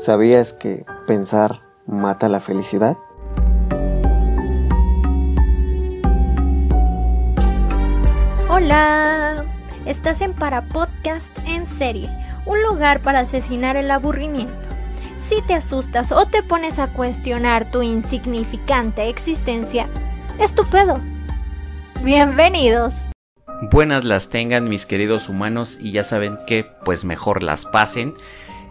¿Sabías que pensar mata la felicidad? Hola, estás en Para Podcast en serie, un lugar para asesinar el aburrimiento. Si te asustas o te pones a cuestionar tu insignificante existencia, estupendo. Bienvenidos. Buenas las tengan mis queridos humanos y ya saben que pues mejor las pasen.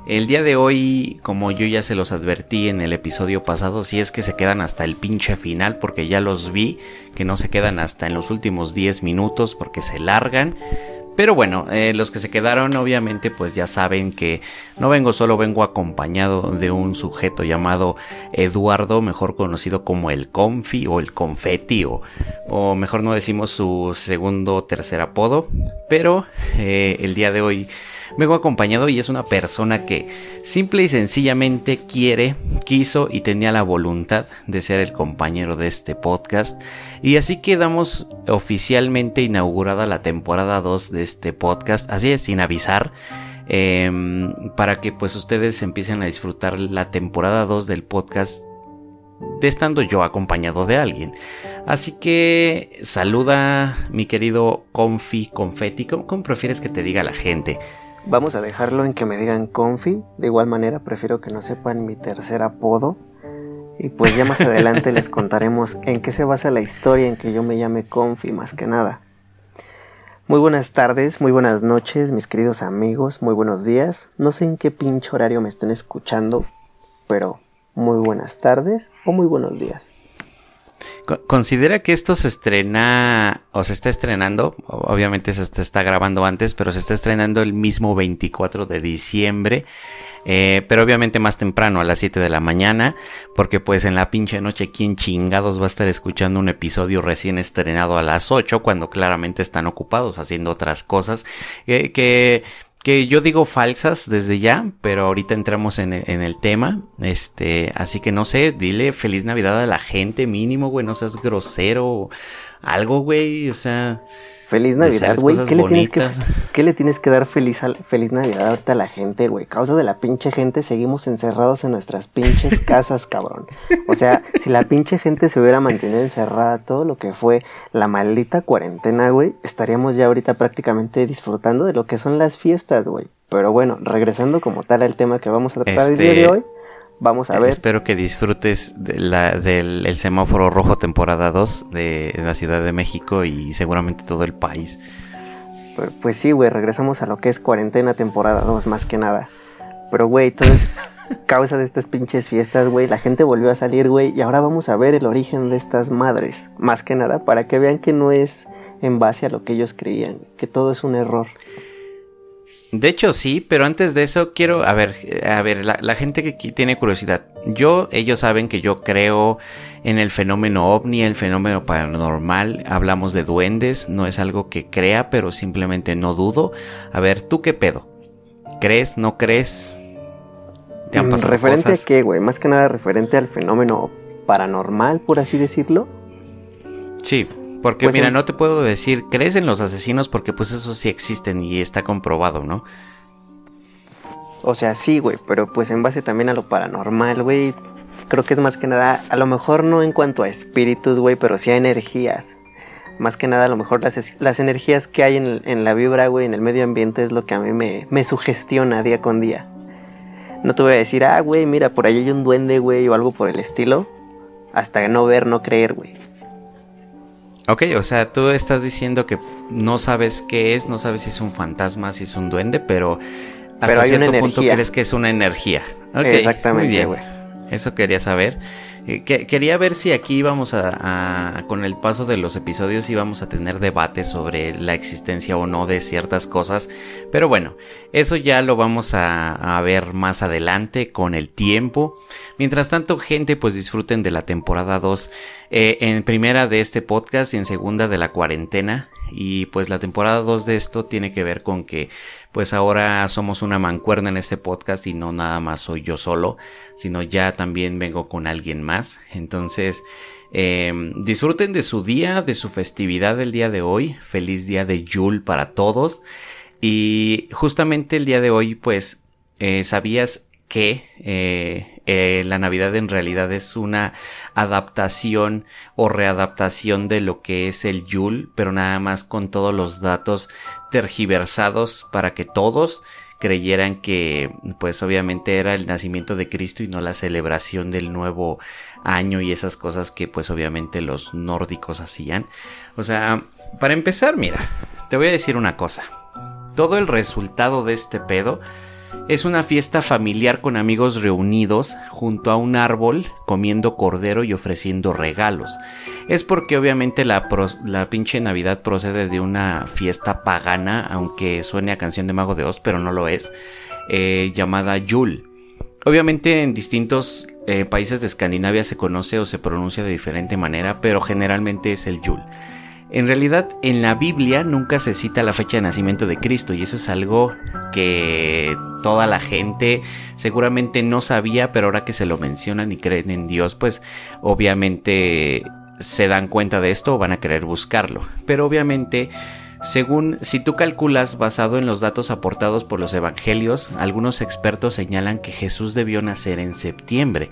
El día de hoy, como yo ya se los advertí en el episodio pasado, si es que se quedan hasta el pinche final, porque ya los vi, que no se quedan hasta en los últimos 10 minutos porque se largan. Pero bueno, eh, los que se quedaron obviamente pues ya saben que no vengo solo, vengo acompañado de un sujeto llamado Eduardo, mejor conocido como el Confi o el Confetti o, o mejor no decimos su segundo o tercer apodo. Pero eh, el día de hoy vengo acompañado y es una persona que simple y sencillamente quiere, quiso y tenía la voluntad de ser el compañero de este podcast. Y así quedamos oficialmente inaugurada la temporada 2 de este podcast, así es, sin avisar. Em, para que pues ustedes empiecen a disfrutar la temporada 2 del podcast de estando yo acompañado de alguien. Así que saluda mi querido Confi, Confetti, ¿cómo, prefieres que te diga la gente? Vamos a dejarlo en que me digan Confi. De igual manera, prefiero que no sepan mi tercer apodo. Y pues ya más adelante les contaremos en qué se basa la historia en que yo me llame Confi más que nada. Muy buenas tardes, muy buenas noches, mis queridos amigos, muy buenos días. No sé en qué pinche horario me estén escuchando, pero muy buenas tardes o muy buenos días. Considera que esto se estrena o se está estrenando, obviamente se está grabando antes, pero se está estrenando el mismo 24 de diciembre, eh, pero obviamente más temprano, a las 7 de la mañana, porque pues en la pinche noche, ¿quién chingados va a estar escuchando un episodio recién estrenado a las 8 cuando claramente están ocupados haciendo otras cosas eh, que que yo digo falsas desde ya, pero ahorita entramos en, el tema. Este, así que no sé, dile feliz Navidad a la gente mínimo, güey, no seas grosero, algo, güey, o sea, Feliz Navidad, güey. ¿Qué, le tienes que, ¿Qué le tienes que dar feliz, feliz Navidad ahorita a la gente, güey? Causa de la pinche gente seguimos encerrados en nuestras pinches casas, cabrón. O sea, si la pinche gente se hubiera mantenido encerrada todo lo que fue la maldita cuarentena, güey, estaríamos ya ahorita prácticamente disfrutando de lo que son las fiestas, güey. Pero bueno, regresando como tal al tema que vamos a tratar el día de este, hoy. Vamos a ver. Espero que disfrutes de la, del el semáforo rojo temporada 2 de, la Ciudad de México y seguramente todo el país. Pues, pues sí, güey, regresamos a lo que es cuarentena temporada 2 más que nada. Pero, güey, todo es causa de estas pinches fiestas, güey. La gente volvió a salir, güey. Y ahora vamos a ver el origen de estas madres. Más que nada, para que vean que no es en base a lo que ellos creían. Que todo es un error. De hecho sí, pero antes de eso quiero, a ver, a ver, la, gente que tiene curiosidad. Yo, ellos saben que yo creo en el fenómeno ovni, el fenómeno paranormal. Hablamos de duendes, no es algo que crea, pero simplemente no dudo. A ver, ¿tú qué pedo? ¿Crees, no crees? ¿Te han mm, pasado ¿Referente a qué, güey? Más que nada referente al fenómeno paranormal, por así decirlo. Sí. Porque pues mira, no te puedo decir, ¿crees en los asesinos? Porque pues eso sí existen y está comprobado, ¿no? O sea, sí, güey, pero pues en base también a lo paranormal, güey. Creo que es más que nada, a lo mejor no en cuanto a espíritus, güey, pero sí a energías. Más que nada, a lo mejor las, las energías que hay en, en la vibra, güey, en el medio ambiente es lo que a mí me, me sugestiona día con día. No te voy a decir, ah, güey, mira, por ahí hay un duende, güey, o algo por el estilo. Hasta no ver, no creer, güey. Ok, o sea, tú estás diciendo que no sabes qué es, no sabes si es un fantasma, si es un duende, pero hasta cierto punto crees que es una energía. Okay, Exactamente, muy bien. Eso quería saber. Eh, quería ver si aquí íbamos a, con el paso de los episodios íbamos a tener debate sobre la existencia o no de ciertas cosas, pero bueno, eso ya lo vamos a, ver más adelante con el tiempo. Mientras tanto, gente, pues disfruten de la temporada 2 eh, en primera de este podcast y en segunda de la cuarentena. Y pues la temporada 2 de esto tiene que ver con que pues ahora somos una mancuerna en este podcast y no nada más soy yo solo, sino ya también vengo con alguien más. Entonces, em, disfruten de su día, de su festividad del día de hoy. Feliz día de Yule para todos. Y justamente el día de hoy, pues, eh, ¿sabías que eh, eh, la Navidad en realidad es una adaptación o readaptación de lo que es el Yule, pero nada más con todos los datos tergiversados para que todos creyeran que pues obviamente era el nacimiento de Cristo y no la celebración del nuevo año y esas cosas que pues obviamente los nórdicos hacían. O sea, para empezar, mira, te voy a decir una cosa. Todo el resultado de este pedo es una fiesta familiar con amigos reunidos junto a un árbol comiendo cordero y ofreciendo regalos. Es porque obviamente la, pinche Navidad procede de una fiesta pagana, aunque suene a canción de Mago de Oz, pero no lo es, eh, llamada Yule. Obviamente en distintos eh, países de Escandinavia se conoce o se pronuncia de diferente manera, pero generalmente es el Yule. En realidad, en la Biblia nunca se cita la fecha de nacimiento de Cristo y eso es algo que toda la gente seguramente no sabía, pero ahora que se lo mencionan y creen en Dios, pues obviamente se dan cuenta de esto o van a querer buscarlo. Pero obviamente según si tú calculas basado en los datos aportados por los evangelios, algunos expertos señalan que Jesús debió nacer en septiembre.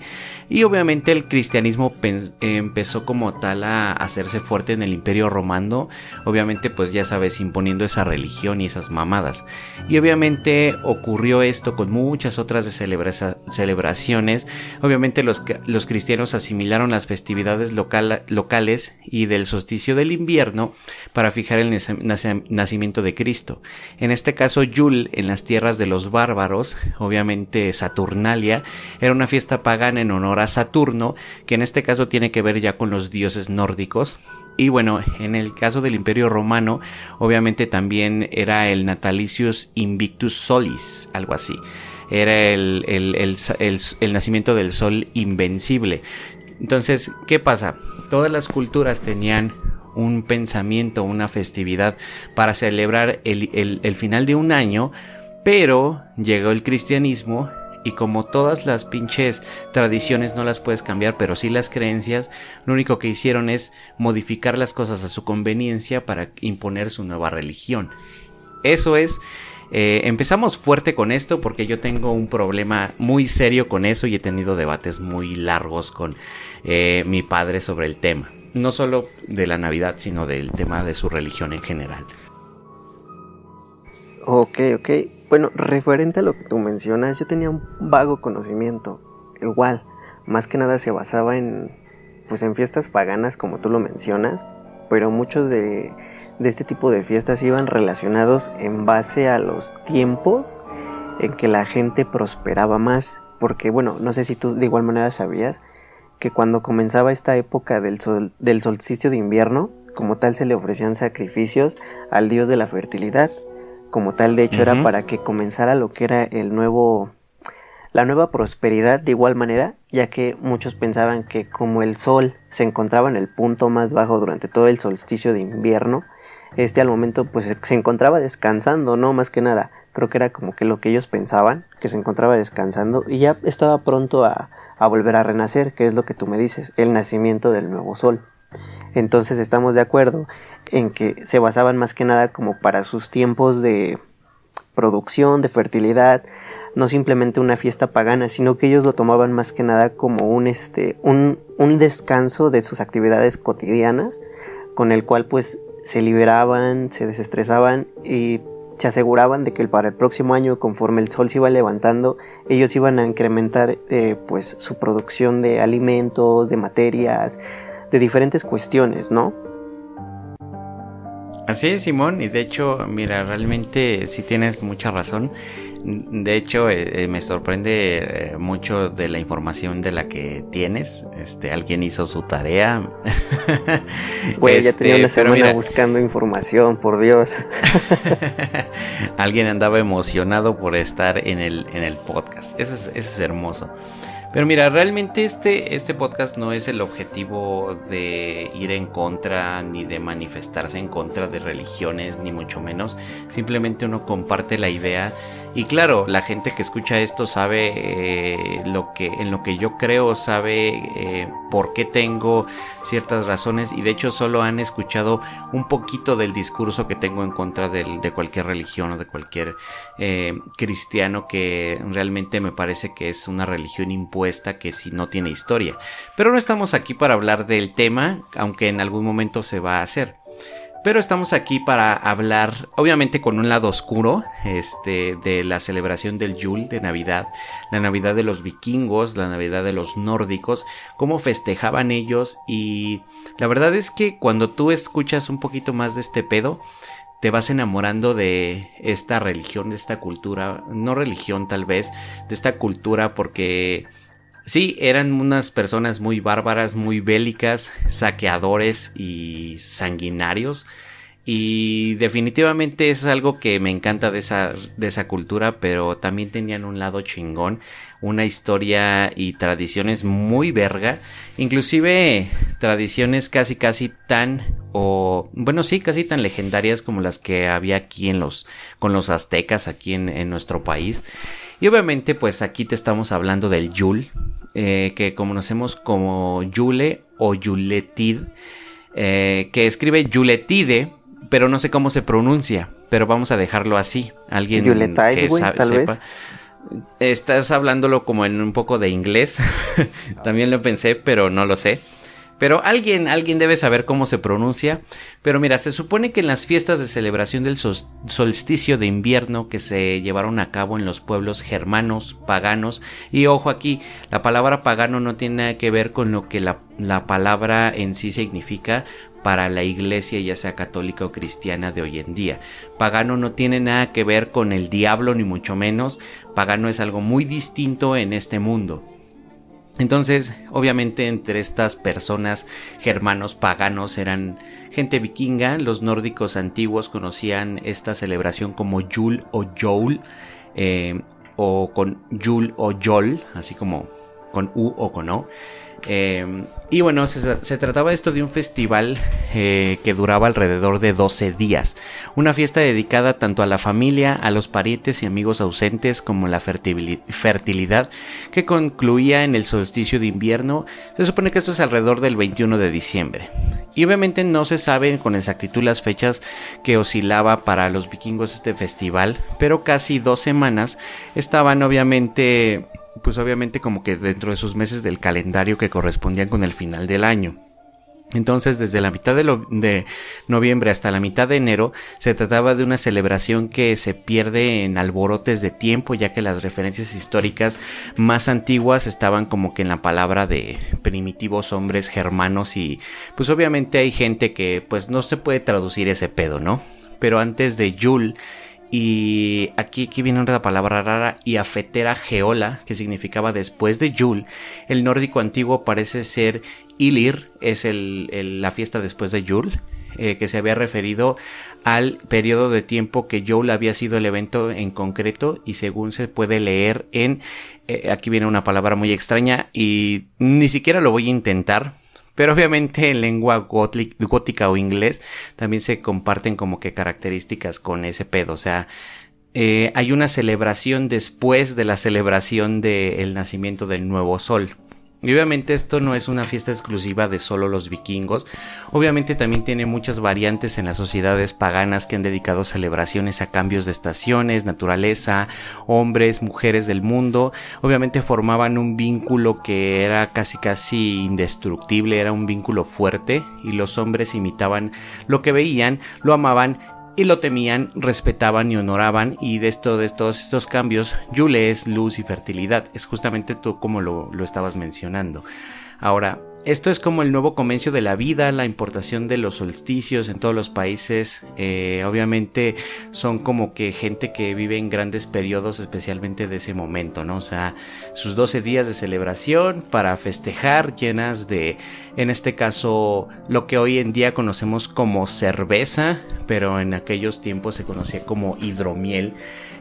Y obviamente el cristianismo empezó como tal a hacerse fuerte en el imperio romano, obviamente pues ya sabes, imponiendo esa religión y esas mamadas. Y obviamente ocurrió esto con muchas otras de celebraciones. Obviamente los, los cristianos asimilaron las festividades locales y del solsticio del invierno para fijar el nacimiento nacimiento de Cristo. En este caso, Yule, en las tierras de los bárbaros, obviamente Saturnalia, era una fiesta pagana en honor a Saturno, que en este caso tiene que ver ya con los dioses nórdicos. Y bueno, en el caso del Imperio Romano, obviamente también era el Natalicius Invictus Solis, algo así. Era el, el nacimiento del sol invencible. Entonces, ¿qué pasa? Todas las culturas tenían un pensamiento, una festividad para celebrar el, final de un año, pero llegó el cristianismo y como todas las pinches tradiciones no las puedes cambiar, pero sí las creencias, lo único que hicieron es modificar las cosas a su conveniencia para imponer su nueva religión. Eso es, eh, empezamos fuerte con esto porque yo tengo un problema muy serio con eso y he tenido debates muy largos con eh, mi padre sobre el tema no solo de la Navidad, sino del tema de su religión en general. Ok, ok. Bueno, referente a lo que tú mencionas, yo tenía un vago conocimiento. Igual, más que nada se basaba en, pues en fiestas paganas, como tú lo mencionas, pero muchos de, de este tipo de fiestas iban relacionados en base a los tiempos en que la gente prosperaba más. Porque, bueno, no sé si tú de igual manera sabías que cuando comenzaba esta época del, sol, del solsticio de invierno, como tal se le ofrecían sacrificios al dios de la fertilidad. Como tal, de hecho, era para que comenzara lo que era el nuevo, la nueva prosperidad de igual manera, ya que muchos pensaban que como el sol se encontraba en el punto más bajo durante todo el solsticio de invierno, este al momento pues se encontraba descansando, no más que nada. Creo que era como que lo que ellos pensaban, que se encontraba descansando y ya estaba pronto a, a volver a renacer, que es lo que tú me dices, el nacimiento del nuevo sol. Entonces estamos de acuerdo en que se basaban más que nada como para sus tiempos de producción, de fertilidad, no simplemente una fiesta pagana, sino que ellos lo tomaban más que nada como un este un, un descanso de sus actividades cotidianas, con el cual pues se liberaban, se desestresaban y se aseguraban de que para el próximo año, conforme el sol se iba levantando, ellos iban a incrementar eh, pues su producción de alimentos, de materias, de diferentes cuestiones, ¿no? Así es, Simón, y de hecho, mira, realmente sí tienes mucha razón. De hecho, eh, eh, me sorprende eh, mucho de la información de la que tienes. Este, alguien hizo su tarea. Güey, ya tenía una este, semana buscando información, por Dios. alguien andaba emocionado por estar en el, en el podcast. Eso es, eso es hermoso. Pero mira, realmente este, este podcast no es el objetivo de ir en contra ni de manifestarse en contra de religiones, ni mucho menos. Simplemente uno comparte la idea y claro, la gente que escucha esto sabe eh, lo que, en lo que yo creo, sabe eh, por qué tengo ciertas razones y de hecho solo han escuchado un poquito del discurso que tengo en contra de cualquier religión o de cualquier eh, cristiano que realmente me parece que es una religión impuesta que si no tiene historia. Pero no estamos aquí para hablar del tema, aunque en algún momento se va a hacer. Pero estamos aquí para hablar, obviamente con un lado oscuro, este, de la celebración del Yule de Navidad, la Navidad de los vikingos, la Navidad de los nórdicos, cómo festejaban ellos. Y la verdad es que cuando tú escuchas un poquito más de este pedo, te vas enamorando de esta religión, de esta cultura, no religión tal vez, de esta cultura porque Sí, eran unas personas muy bárbaras, muy bélicas, saqueadores y sanguinarios. Y definitivamente es algo que me encanta de esa, de esa cultura, pero también tenían un lado chingón, una historia y tradiciones muy verga, inclusive tradiciones casi casi tan o bueno sí casi tan legendarias como las que había aquí en los con los aztecas aquí en, en nuestro país. Y obviamente pues aquí te estamos hablando del Yule, eh, que conocemos como Yule o Yuletid, eh, que escribe Yuletide, pero no sé cómo se pronuncia, pero vamos a dejarlo así. Alguien que sepa. Estás hablándolo como en un poco de inglés. También lo pensé, pero no lo sé. Pero alguien, alguien debe saber cómo se pronuncia. Pero mira, se supone que en las fiestas de celebración del solsticio de invierno que se llevaron a cabo en los pueblos germanos, paganos, y ojo aquí, la palabra pagano no tiene nada que ver con lo que la, la palabra en sí significa para la iglesia, ya sea católica o cristiana de hoy en día. Pagano no tiene nada que ver con el diablo, ni mucho menos. Pagano es algo muy distinto en este mundo. Entonces, obviamente entre estas personas germanos paganos eran gente vikinga, los nórdicos antiguos conocían esta celebración como Yul o Yol, eh, o con Yul o Yol, así como con U o con O. Em, y bueno, se, trataba esto de un festival eh, que duraba alrededor de 12 días. Una fiesta dedicada tanto a la familia, a los parientes y amigos ausentes como la fertilidad que concluía en el solsticio de invierno. Se supone que esto es alrededor del 21 de diciembre. Y obviamente no se saben con exactitud las fechas que oscilaba para los vikingos este festival, pero casi dos semanas estaban obviamente pues obviamente como que dentro de sus meses del calendario que correspondían con el final del año. Entonces, desde la mitad de, noviembre hasta la mitad de enero, se trataba de una celebración que se pierde en alborotes de tiempo, ya que las referencias históricas más antiguas estaban como que en la palabra de primitivos hombres germanos y pues obviamente hay gente que pues no se puede traducir ese pedo, ¿no? Pero antes de Yule y aquí, viene una palabra rara, y afetera geola, que significaba después de Yule. El nórdico antiguo parece ser Ilir, es la fiesta después de Yule. Eh, que se había referido al periodo de tiempo que Yule había sido el evento en concreto y según se puede leer en eh, aquí viene una palabra muy extraña y ni siquiera lo voy a intentar pero obviamente en lengua gótica o inglés también se comparten como que características con ese pedo. O sea, eh, hay una celebración después de la celebración del nacimiento del nuevo sol. Y obviamente esto no es una fiesta exclusiva de solo los vikingos, obviamente también tiene muchas variantes en las sociedades paganas que han dedicado celebraciones a cambios de estaciones, naturaleza, hombres, mujeres del mundo, obviamente formaban un vínculo que era casi casi indestructible, era un vínculo fuerte y los hombres imitaban lo que veían, lo amaban y lo temían, respetaban y honoraban y de de todos estos cambios Yule es luz y fertilidad, es justamente tú como lo, estabas mencionando. Ahora, esto es como el nuevo comienzo de la vida, la importación de los solsticios en todos los países. Eh, obviamente son como que gente que vive en grandes periodos, especialmente de ese momento, ¿no? O sea, sus 12 días de celebración para festejar, llenas de, en este caso, lo que hoy en día conocemos como cerveza, pero en aquellos tiempos se conocía como hidromiel.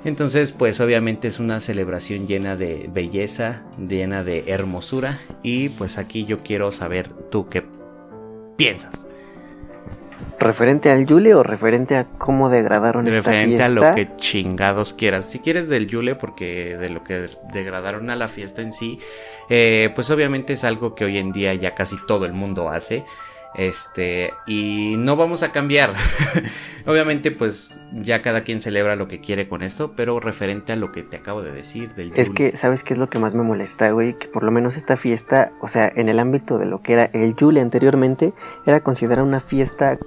Entonces, pues obviamente es una celebración llena de belleza, llena de hermosura. Y pues aquí yo quiero saber tú qué piensas. ¿Referente al Yule o referente a cómo degradaron esta fiesta? Referente a lo que chingados quieras. Si quieres del Yule, porque de lo que degradaron a la fiesta en sí, eh, pues obviamente es algo que hoy en día ya casi todo el mundo hace. Este, y no vamos a cambiar. Obviamente, pues ya cada quien celebra lo que quiere con esto, pero referente a lo que te acabo de decir del Es que, ¿sabes qué es lo que más me molesta, güey? Que por lo menos esta fiesta, o sea, en el ámbito de lo que era el Yule anteriormente, era considerada una fiesta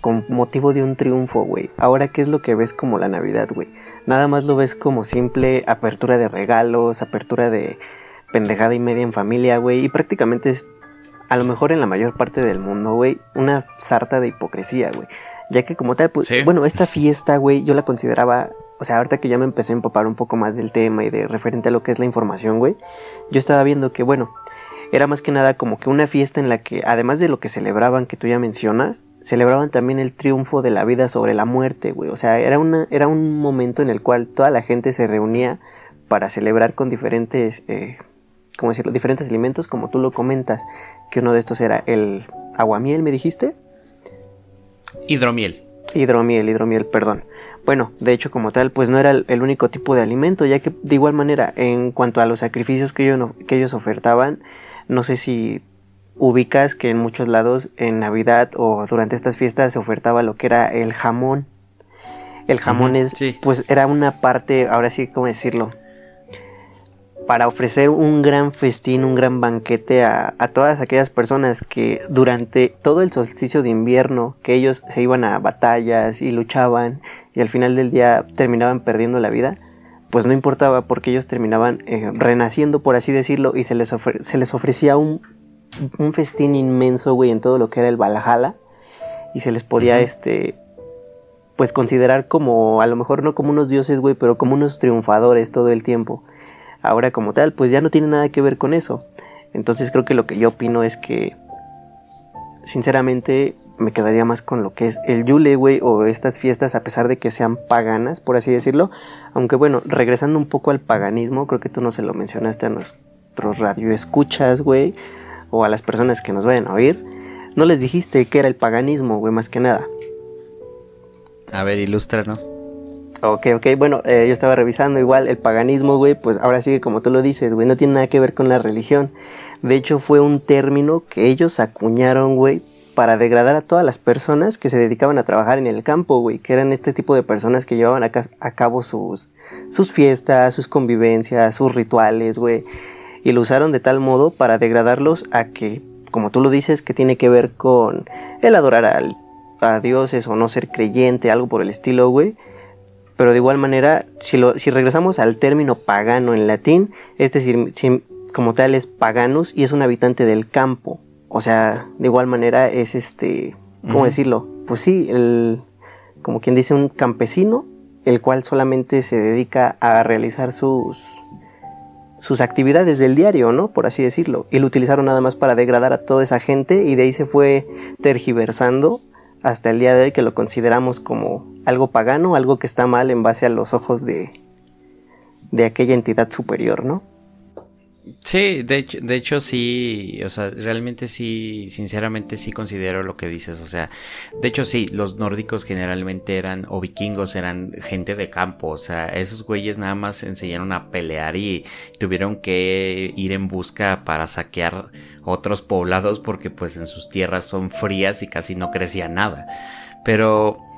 con motivo de un triunfo, güey. Ahora, ¿qué es lo que ves como la Navidad, güey? Nada más lo ves como simple apertura de regalos, apertura de pendejada y media en familia, güey. Y prácticamente es a lo mejor en la mayor parte del mundo, güey, una sarta de hipocresía, güey. Ya que como tal, pues, bueno, esta fiesta, güey, yo la consideraba, o sea, ahorita que ya me empecé a empapar un poco más del tema y de referente a lo que es la información, güey, yo estaba viendo que, bueno, era más que nada como que una fiesta en la que, además de lo que celebraban, que tú ya mencionas, celebraban también el triunfo de la vida sobre la muerte, güey. O sea, era, una, era un momento en el cual toda la gente se reunía para celebrar con diferentes eh, como decirlo, diferentes alimentos, como tú lo comentas, que uno de estos era el aguamiel, ¿me dijiste? Hidromiel. Hidromiel, hidromiel, perdón. Bueno, de hecho como tal, pues no era el, único tipo de alimento, ya que de igual manera, en cuanto a los sacrificios que ellos, que ellos ofertaban, no sé si ubicas que en muchos lados en Navidad o durante estas fiestas se ofertaba lo que era el jamón. El jamón es, pues era una parte, ahora sí, ¿cómo decirlo? Para ofrecer un gran festín, un gran banquete a, todas aquellas personas que durante todo el solsticio de invierno, que ellos se iban a batallas y luchaban y al final del día terminaban perdiendo la vida, pues no importaba porque ellos terminaban eh, renaciendo, por así decirlo, y se les, se les ofrecía un, un festín inmenso, güey, en todo lo que era el Valhalla, y se les podía, este, pues considerar como, a lo mejor no como unos dioses, güey, pero como unos triunfadores todo el tiempo ahora como tal, pues ya no tiene nada que ver con eso. Entonces creo que lo que yo opino es que, sinceramente, me quedaría más con lo que es el Yule, güey, o estas fiestas, a pesar de que sean paganas, por así decirlo. Aunque bueno, regresando un poco al paganismo, creo que tú no se lo mencionaste a nuestros radioescuchas, güey, o a las personas que nos vayan a oír. No les dijiste que era el paganismo, güey, más que nada. A ver, ilústranos. Ok, ok, bueno, eh, yo estaba revisando igual el paganismo, güey, pues ahora sigue como tú lo dices, güey, no tiene nada que ver con la religión. De hecho, fue un término que ellos acuñaron, güey, para degradar a todas las personas que se dedicaban a trabajar en el campo, güey, que eran este tipo de personas que llevaban a, cabo sus, sus fiestas, sus convivencias, sus rituales, güey, y lo usaron de tal modo para degradarlos a que, como tú lo dices, que tiene que ver con el adorar a dioses o no ser creyente, algo por el estilo, güey pero de igual manera, si, lo, si regresamos al término pagano en latín, es decir, como tal es paganus y es un habitante del campo. O sea, de igual manera es este, ¿cómo decirlo? Pues sí, el, como quien dice, un campesino, el cual solamente se dedica a realizar sus, sus actividades del diario, ¿no? Por así decirlo. Y lo utilizaron nada más para degradar a toda esa gente y de ahí se fue tergiversando hasta el día de hoy que lo consideramos como algo pagano, algo que está mal en base a los ojos de, de aquella entidad superior, ¿no? Sí, de hecho, de hecho sí, o sea, realmente sí, sinceramente sí considero lo que dices, o sea, de hecho sí, los nórdicos generalmente eran, o vikingos eran gente de campo, o sea, esos güeyes nada más enseñaron a pelear y tuvieron que ir en busca para saquear otros poblados porque pues en sus tierras son frías y casi no crecía nada. Pero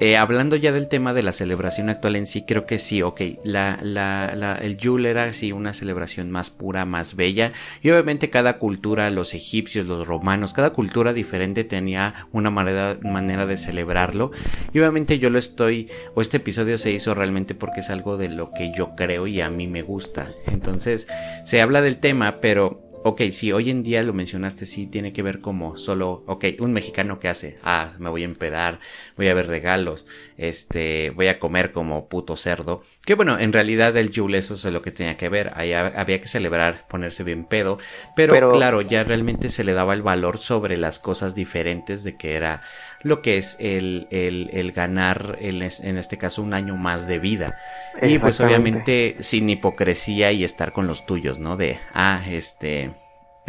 eh, hablando ya del tema de la celebración actual en sí, creo que sí, ok, la, la, el Yule era sí una celebración más pura, más bella, y obviamente cada cultura, los egipcios, los romanos, cada cultura diferente tenía una manera, manera de celebrarlo, y obviamente yo lo estoy, o este episodio se hizo realmente porque es algo de lo que yo creo y a mí me gusta, entonces se habla del tema, pero ok, sí, hoy en día lo mencionaste, sí, tiene que ver como solo, ok, un mexicano que hace, ah, me voy a empedar, voy a ver regalos, este, voy a comer como puto cerdo. Que bueno, en realidad el Yule eso es lo que tenía que ver, ahí había que celebrar, ponerse bien pedo, pero, claro, ya realmente se le daba el valor sobre las cosas diferentes de que era lo que es el, el, el ganar, el, en este caso, un año más de vida. Y pues obviamente sin hipocresía y estar con los tuyos, ¿no? De, ah, este,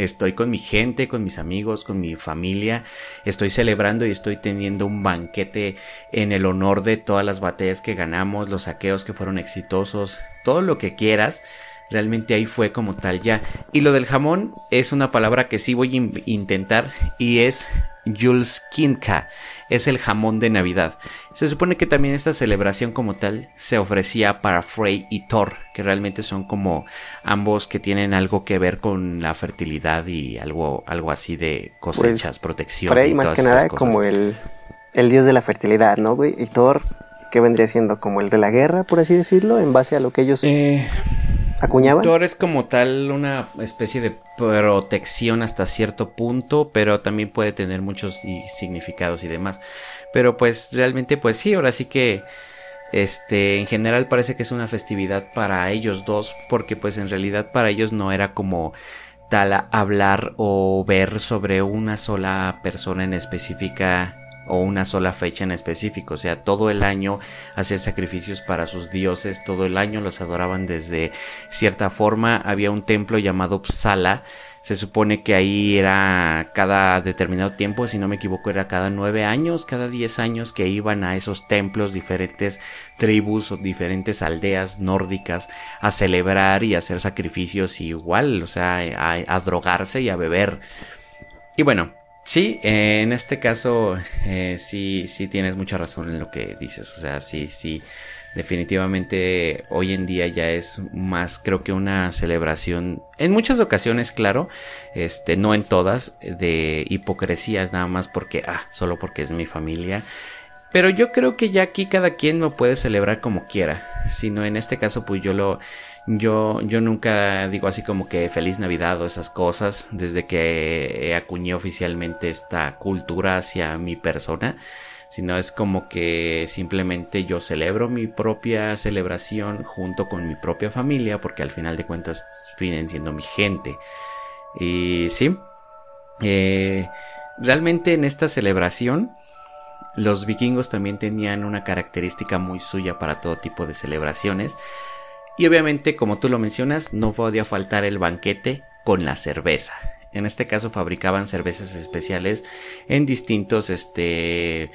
estoy con mi gente, con mis amigos, con mi familia, estoy celebrando y estoy teniendo un banquete en el honor de todas las batallas que ganamos, los saqueos que fueron exitosos, todo lo que quieras. Realmente ahí fue como tal ya. Y lo del jamón es una palabra que sí voy a intentar y es Julskinka es el jamón de Navidad. Se supone que también esta celebración como tal se ofrecía para Frey y Thor, que realmente son como ambos que tienen algo que ver con la fertilidad y algo, algo así de cosechas, pues, protección. Frey más que nada como el, el dios de la fertilidad, ¿no, güey? Y Thor, que vendría siendo como el de la guerra, por así decirlo, en base a lo que ellos... Eh acuñaban. Thor es como tal una especie de protección hasta cierto punto, pero también puede tener muchos significados y demás. Pero pues realmente pues sí, ahora sí que este en general parece que es una festividad para ellos dos, porque pues en realidad para ellos no era como tal hablar o ver sobre una sola persona en específica o una sola fecha en específico, o sea, todo el año hacían sacrificios para sus dioses, todo el año los adoraban desde cierta forma, había un templo llamado Psala, se supone que ahí era cada determinado tiempo, si no me equivoco, era cada nueve años, cada diez años que iban a esos templos, diferentes tribus o diferentes aldeas nórdicas a celebrar y hacer sacrificios igual, o sea, a, a drogarse y a beber. Y bueno, Sí, eh, en este caso eh, sí, sí tienes mucha razón en lo que dices. O sea, sí, sí, definitivamente hoy en día ya es más, creo que una celebración, en muchas ocasiones, claro, este, no en todas, de hipocresías nada más porque, ah, solo porque es mi familia. Pero yo creo que ya aquí cada quien lo puede celebrar como quiera. Sino en este caso, pues yo lo, yo, yo nunca digo así como que feliz Navidad o esas cosas desde que acuñé oficialmente esta cultura hacia mi persona, sino es como que simplemente yo celebro mi propia celebración junto con mi propia familia porque al final de cuentas vienen siendo mi gente. Y sí, eh, realmente en esta celebración los vikingos también tenían una característica muy suya para todo tipo de celebraciones y obviamente, como tú lo mencionas, no podía faltar el banquete con la cerveza. En este caso fabricaban cervezas especiales en distintos este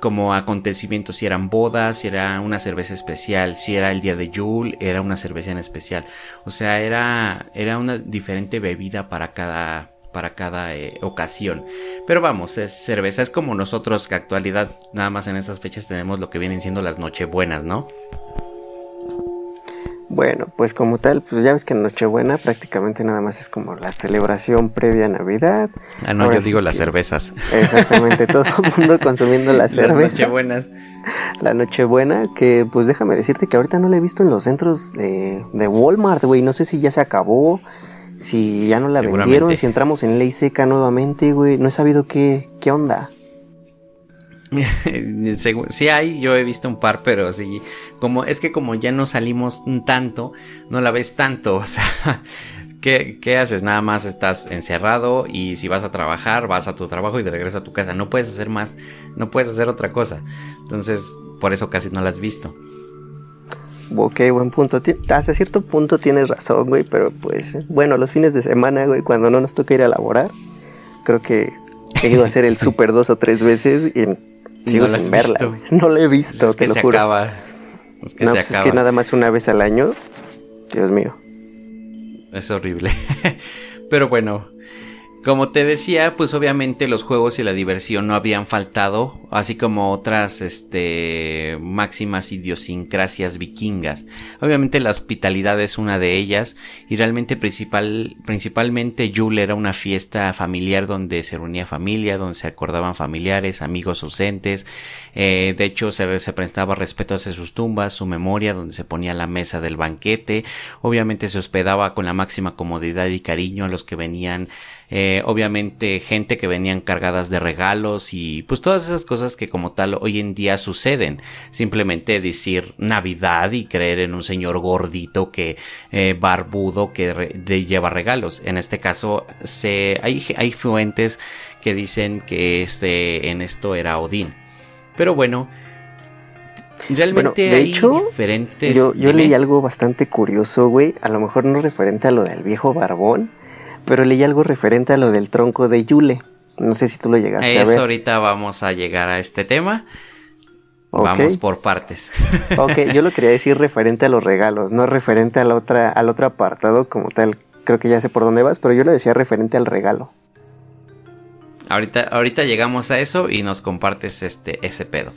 como acontecimientos, si eran bodas, si era una cerveza especial, si era el día de Yule, era una cerveza en especial. O sea, era, era una diferente bebida para cada, para cada eh, ocasión. Pero vamos, es cerveza, es como nosotros que actualidad nada más en esas fechas tenemos lo que vienen siendo las nochebuenas, ¿no? Bueno, pues como tal, pues ya ves que Nochebuena prácticamente nada más es como la celebración previa a Navidad. Ah, no, yo digo las cervezas. Exactamente, todo el mundo consumiendo la cerveza. La Nochebuena. La Nochebuena, que pues déjame decirte que ahorita no la he visto en los centros de, de Walmart, güey. No sé si ya se acabó, si ya no la vendieron, si entramos en ley seca nuevamente, güey. No he sabido qué, qué onda. sí hay, yo he visto un par, pero sí, como es que como ya no salimos tanto, no la ves tanto, o sea, ¿qué, ¿qué, haces? Nada más estás encerrado y si vas a trabajar, vas a tu trabajo y de regreso a tu casa, no puedes hacer más, no puedes hacer otra cosa, entonces por eso casi no la has visto. Ok, buen punto. Hasta cierto punto tienes razón, güey, pero pues, bueno, los fines de semana, güey, cuando no nos toca ir a laborar, creo que he ido a hacer el super dos o tres veces y Sigo sin verla. No la he visto, te lo juro. Acaba. Es que no, pues es que nada más una vez al año. Dios mío. Es horrible. Pero bueno. Como te decía, pues obviamente los juegos y la diversión no habían faltado, así como otras este, máximas idiosincrasias vikingas. Obviamente la hospitalidad es una de ellas y realmente principal, principalmente Yule era una fiesta familiar donde se reunía familia, donde se acordaban familiares, amigos ausentes. Eh, de hecho se, se prestaba respeto hacia sus tumbas, su memoria, donde se ponía la mesa del banquete. Obviamente se hospedaba con la máxima comodidad y cariño a los que venían eh, obviamente gente que venían cargadas de regalos y pues todas esas cosas que como tal hoy en día suceden. Simplemente decir Navidad y creer en un señor gordito que eh, barbudo que lleva regalos. En este caso se, hay, hay fuentes que dicen que este, en esto era Odín. Pero bueno, Realmente hay diferentes. Yo, yo leí algo bastante curioso, güey. A lo mejor no referente a lo del viejo barbón, pero leí algo referente a lo del tronco de Yule. No sé si tú lo llegaste a ver. Eso ahorita vamos a llegar a este tema. Vamos por partes. ok, yo lo quería decir referente a los regalos, no referente a otra, al otro apartado como tal. Creo que ya sé por dónde vas, pero yo lo decía referente al regalo. Ahorita, ahorita llegamos a eso y nos compartes este, ese pedo.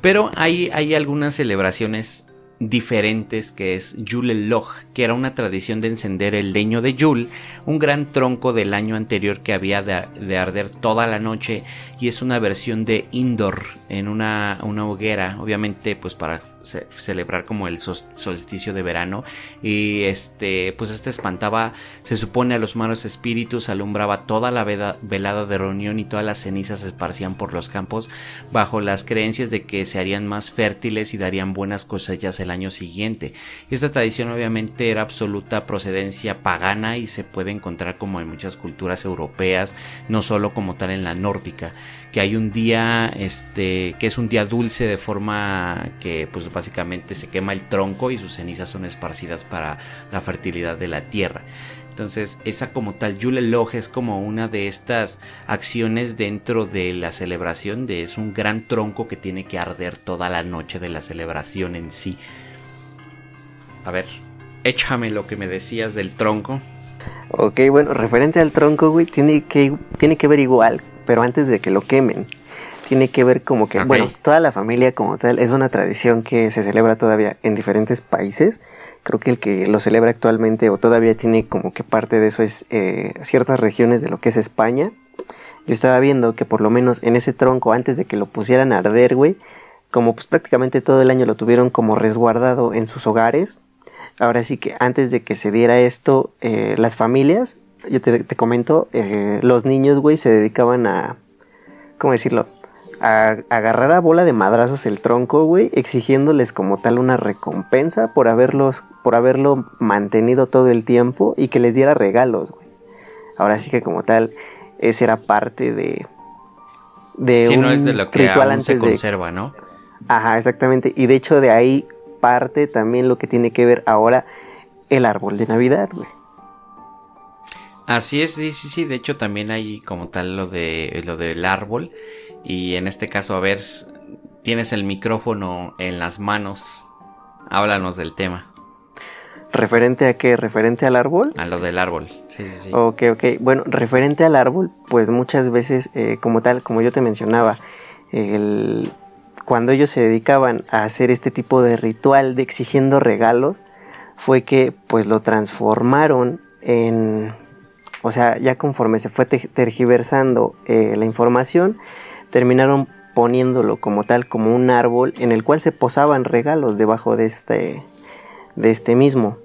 Pero hay, hay algunas celebraciones diferentes que es Yule Log, que era una tradición de encender el leño de Yule, un gran tronco del año anterior que había de, arder toda la noche y es una versión de indoor en una, una hoguera, obviamente pues para celebrar como el solsticio de verano. Y este pues este espantaba se supone a los malos espíritus alumbraba toda la velada de reunión y todas las cenizas se esparcían por los campos bajo las creencias de que se harían más fértiles y darían buenas cosechas el año siguiente. Esta tradición obviamente era absoluta procedencia pagana y se puede encontrar como en muchas culturas europeas no solo como tal en la nórdica que hay un día este que es un día dulce de forma que pues básicamente se quema el tronco y sus cenizas son esparcidas para la fertilidad de la tierra. Entonces, esa como tal Yule Log es como una de estas acciones dentro de la celebración de es un gran tronco que tiene que arder toda la noche de la celebración en sí. A ver, échame lo que me decías del tronco. Ok, bueno, referente al tronco, güey, tiene que, tiene que ver igual, pero antes de que lo quemen. Tiene que ver como que, bueno, toda la familia como tal es una tradición que se celebra todavía en diferentes países. Creo que el que lo celebra actualmente o todavía tiene como que parte de eso es eh, ciertas regiones de lo que es España. Yo estaba viendo que por lo menos en ese tronco, antes de que lo pusieran a arder, güey, como pues prácticamente todo el año lo tuvieron como resguardado en sus hogares, ahora sí que antes de que se diera esto, eh, las familias, yo te, comento, eh, los niños, güey, se dedicaban a, ¿cómo decirlo? A, agarrar a bola de madrazos el tronco, güey, exigiéndoles como tal una recompensa por haberlos, por haberlo mantenido todo el tiempo y que les diera regalos, güey. Ahora sí que como tal, esa era parte de, de un de lo que ritual antes se conserva, ¿no? Ajá, exactamente. Y de hecho de ahí parte también lo que tiene que ver ahora el árbol de Navidad, güey. Así es, sí, sí, sí. De hecho, también hay como tal lo de lo del árbol. Y en este caso, a ver, tienes el micrófono en las manos. Háblanos del tema. ¿Referente a qué? ¿Referente al árbol? A lo del árbol, sí, sí, sí. Ok, ok. Bueno, referente al árbol, pues muchas veces, eh, como tal, como yo te mencionaba, el, cuando ellos se dedicaban a hacer este tipo de ritual de exigiendo regalos, fue que pues lo transformaron en, o sea, ya conforme se fue tergiversando eh, la información, terminaron poniéndolo como tal, como un árbol en el cual se posaban regalos debajo de este, de este mismo.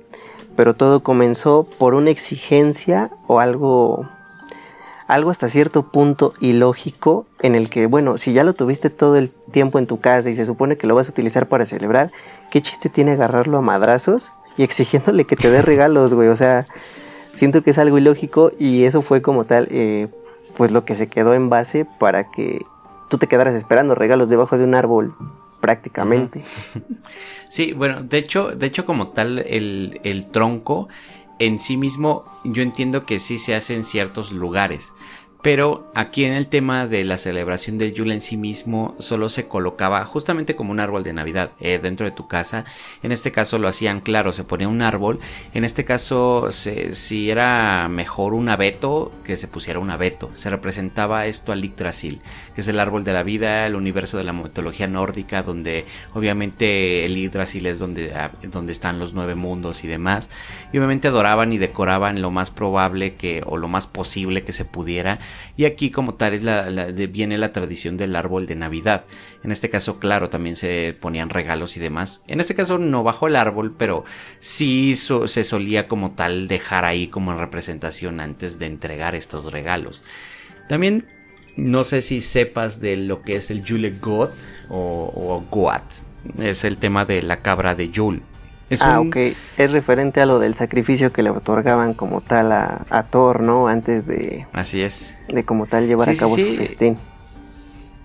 Pero todo comenzó por una exigencia o algo algo hasta cierto punto ilógico en el que, bueno, si ya lo tuviste todo el tiempo en tu casa y se supone que lo vas a utilizar para celebrar, ¿qué chiste tiene agarrarlo a madrazos y exigiéndole que te dé regalos, güey? O sea, siento que es algo ilógico y eso fue como tal, eh, pues lo que se quedó en base para que tú te quedaras esperando regalos debajo de un árbol prácticamente. Sí, bueno, de hecho, de hecho como tal el, el tronco en sí mismo yo entiendo que sí se hace en ciertos lugares, Pero aquí en el tema de la celebración del Yule en sí mismo solo se colocaba justamente como un árbol de Navidad eh, dentro de tu casa. En este caso lo hacían claro, se ponía un árbol. En este caso si era mejor un abeto que se pusiera un abeto. Se representaba esto al Yggdrasil, es el árbol de la vida, el universo de la mitología nórdica, donde obviamente el Yggdrasil es donde, ah, donde están los nueve mundos y demás. Y obviamente adoraban y decoraban lo más probable que o lo más posible que se pudiera y aquí como tal es la, viene la tradición del árbol de Navidad. En este caso, claro, también se ponían regalos y demás. En este caso no bajo el árbol, pero sí se solía como tal dejar ahí como en representación antes de entregar estos regalos. También no sé si sepas de lo que es el Yule God o, o Goat. Es el tema de la cabra de Yule ah, ok. Es referente a lo del sacrificio que le otorgaban como tal a, Thor, ¿no? Antes de... Así es. De como tal llevar a cabo su festín.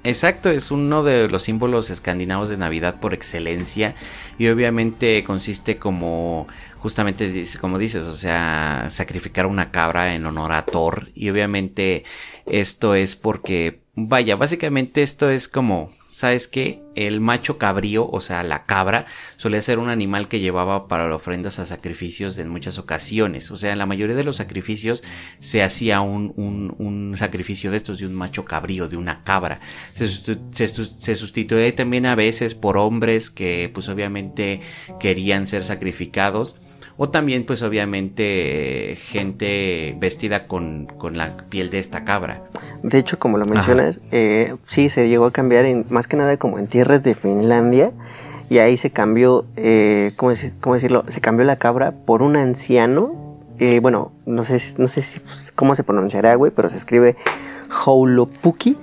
Exacto, es uno de los símbolos escandinavos de Navidad por excelencia y obviamente consiste como justamente como dices, o sea, sacrificar una cabra en honor a Thor y obviamente esto es porque vaya, básicamente esto es como ¿sabes qué? El macho cabrío, o sea, la cabra, solía ser un animal que llevaba para ofrendas a sacrificios en muchas ocasiones. O sea, en la mayoría de los sacrificios se hacía un, un, sacrificio de estos, de un macho cabrío, de una cabra. Se, se, se sustituye también a veces por hombres que pues obviamente querían ser sacrificados o también pues obviamente gente vestida con, la piel de esta cabra. De hecho, como lo mencionas, eh, sí, se llegó a cambiar en, más que nada como en tierras de Finlandia y ahí se cambió, eh, ¿cómo, decirlo? Se cambió la cabra por un anciano, eh, bueno, no sé, no sé si, pues, cómo se pronunciará, güey, pero se escribe Houlopuki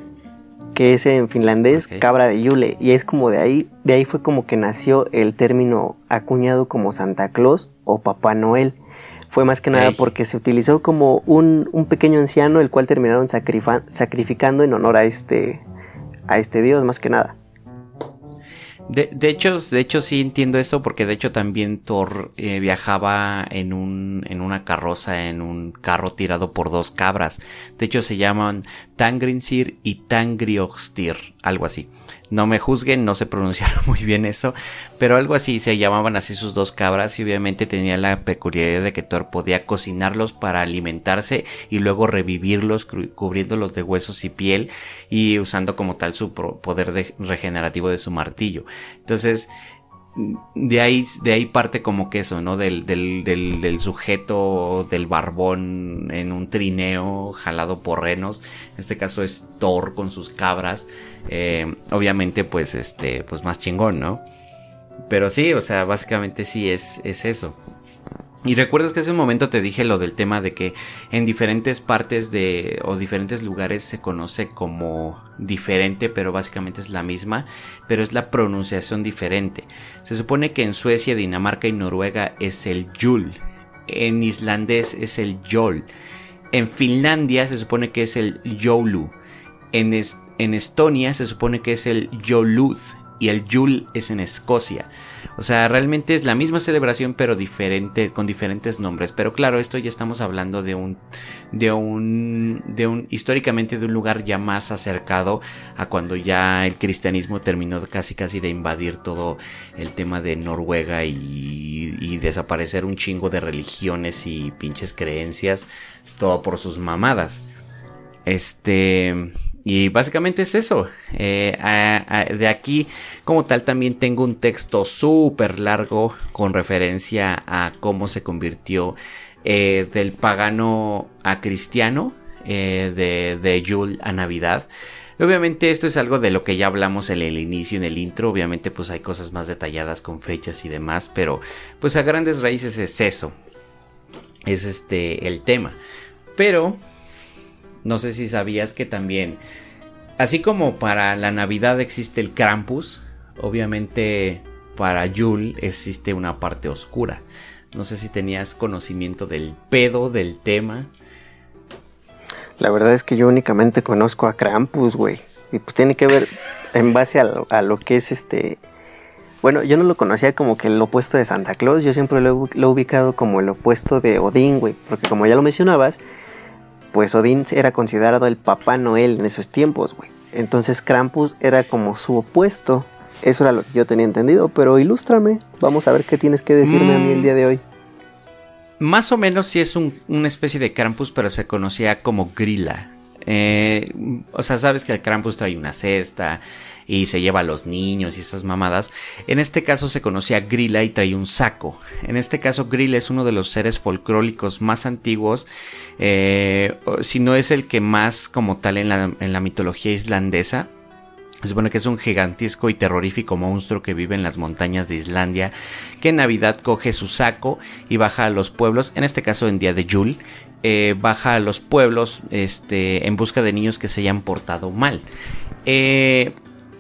que es en finlandés cabra de Yule. Y es como de ahí de ahí fue como que nació el término acuñado como Santa Claus o Papá Noel. Fue más que nada porque se utilizó como un, un pequeño anciano el cual terminaron sacrificando en honor a este a este dios más que nada de, de, hecho, de hecho sí entiendo eso porque de hecho también Thor eh, viajaba en, un, en una carroza, en un carro tirado por dos cabras. De hecho se llaman Tangrinsir y Tangrioxtir, algo así. No me juzguen, no sé pronunciar muy bien eso, pero algo así, se llamaban así sus dos cabras y obviamente tenía la peculiaridad de que Thor podía cocinarlos para alimentarse y luego revivirlos cubriéndolos de huesos y piel y usando como tal su poder regenerativo de su martillo. Entonces, de ahí, de ahí parte como que eso, ¿no? Del, del, del, sujeto del barbón en un trineo jalado por renos. En este caso es Thor con sus cabras. Eh, obviamente, pues, este, pues más chingón, ¿no? Pero sí, o sea, básicamente sí es, es eso. Y recuerdas que hace un momento te dije lo del tema de que en diferentes partes de o diferentes lugares se conoce como diferente, pero básicamente es la misma, pero es la pronunciación diferente. Se supone que en Suecia, Dinamarca y Noruega es el Jul, en islandés es el Jol, en Finlandia se supone que es el Joulu, en, en Estonia se supone que es el Jolud y el Yul es en Escocia. O sea, realmente es la misma celebración, pero diferente, con diferentes nombres. Pero claro, esto ya estamos hablando de un, de un, de un, históricamente de un lugar ya más acercado a cuando ya el cristianismo terminó casi casi de invadir todo el tema de Noruega y, y desaparecer un chingo de religiones y pinches creencias, todo por sus mamadas. Este, y básicamente es eso. Eh, de aquí, como tal, también tengo un texto súper largo con referencia a cómo se convirtió eh, del pagano a cristiano, eh, de, de Yule a Navidad. Obviamente esto es algo de lo que ya hablamos en el inicio, en el intro. Obviamente pues hay cosas más detalladas con fechas y demás, pero pues a grandes raíces es eso. Es este el tema. Pero no sé si sabías que también, así como para la Navidad existe el Krampus, obviamente para Yule existe una parte oscura. No sé si tenías conocimiento del pedo del tema. La verdad es que yo únicamente conozco a Krampus, güey. Y pues tiene que ver en base a lo, que es este... Bueno, yo no lo conocía como que el opuesto de Santa Claus, yo siempre lo, lo he ubicado como el opuesto de Odín, güey. Porque como ya lo mencionabas, pues Odín era considerado el Papá Noel en esos tiempos, güey. Entonces Krampus era como su opuesto. Eso era lo que yo tenía entendido, pero ilústrame. Vamos a ver qué tienes que decirme a mí el día de hoy. Más o menos sí es una especie de Krampus, pero se conocía como Grilla. Eh, o sea, sabes que el Krampus trae una cesta y se lleva a los niños y esas mamadas. En este caso se conocía Grilla y traía un saco. En este caso Grilla es uno de los seres folclóricos más antiguos, eh, si no es el que más como tal en la, en la mitología islandesa. Se supone que es un gigantesco y terrorífico monstruo que vive en las montañas de Islandia, que en Navidad coge su saco y baja a los pueblos, en este caso en día de Yule, eh, baja a los pueblos este, en busca de niños que se hayan portado mal. Eh,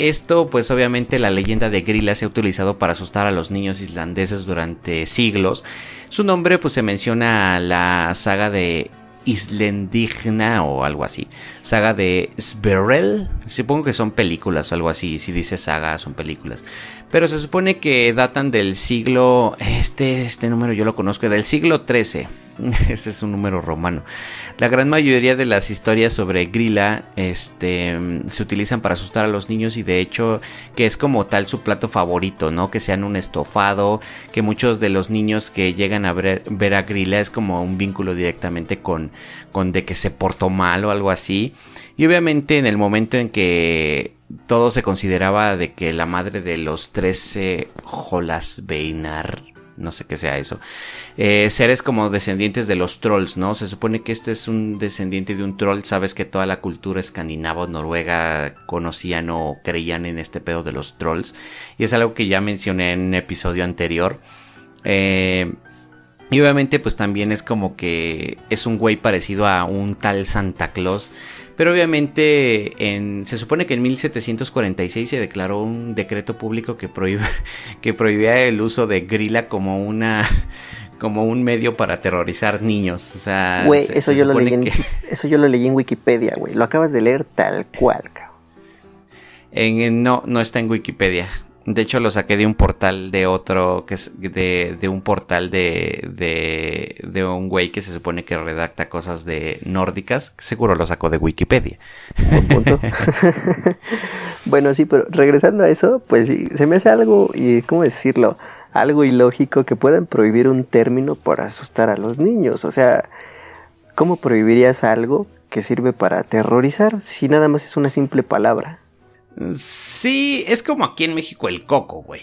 esto, pues obviamente la leyenda de Grilla se ha utilizado para asustar a los niños islandeses durante siglos. Su nombre pues se menciona a la saga de Islendigna o algo así. Saga de Sverrel. Supongo que son películas o algo así. Si dice saga, son películas. Pero se supone que datan del siglo. Este, este número yo lo conozco, del siglo XIII. Ese es un número romano. La gran mayoría de las historias sobre Grilla este, se utilizan para asustar a los niños y de hecho que es como tal su plato favorito, ¿no? Que sean un estofado, que muchos de los niños que llegan a ver, ver a Grilla es como un vínculo directamente con, con de que se portó mal o algo así. Y obviamente en el momento en que todo se consideraba de que la madre de los 13 Jolas Beinar no sé qué sea eso. Eh, seres como descendientes de los trolls, ¿no? Se supone que este es un descendiente de un troll. Sabes que toda la cultura escandinava noruega conocían o creían en este pedo de los trolls. Y es algo que ya mencioné en un episodio anterior. Eh, y obviamente pues también es como que es un güey parecido a un tal Santa Claus pero obviamente en, se supone que en 1746 se declaró un decreto público que, prohíbe, que prohibía el uso de grila como una como un medio para aterrorizar niños. O sea, güey, eso, yo lo leí en, eso yo lo leí en Wikipedia, güey. Lo acabas de leer tal cual, cabrón. En, no, no está en Wikipedia. De hecho, lo saqué de un portal de otro, que es de, de un portal de, de, de, un güey que se supone que redacta cosas de nórdicas. Seguro lo sacó de Wikipedia. punto. bueno, sí, pero regresando a eso, pues sí, se me hace algo, y ¿cómo decirlo? Algo ilógico que puedan prohibir un término para asustar a los niños. O sea, ¿cómo prohibirías algo que sirve para aterrorizar si nada más es una simple palabra? Sí, es como aquí en México el coco, güey.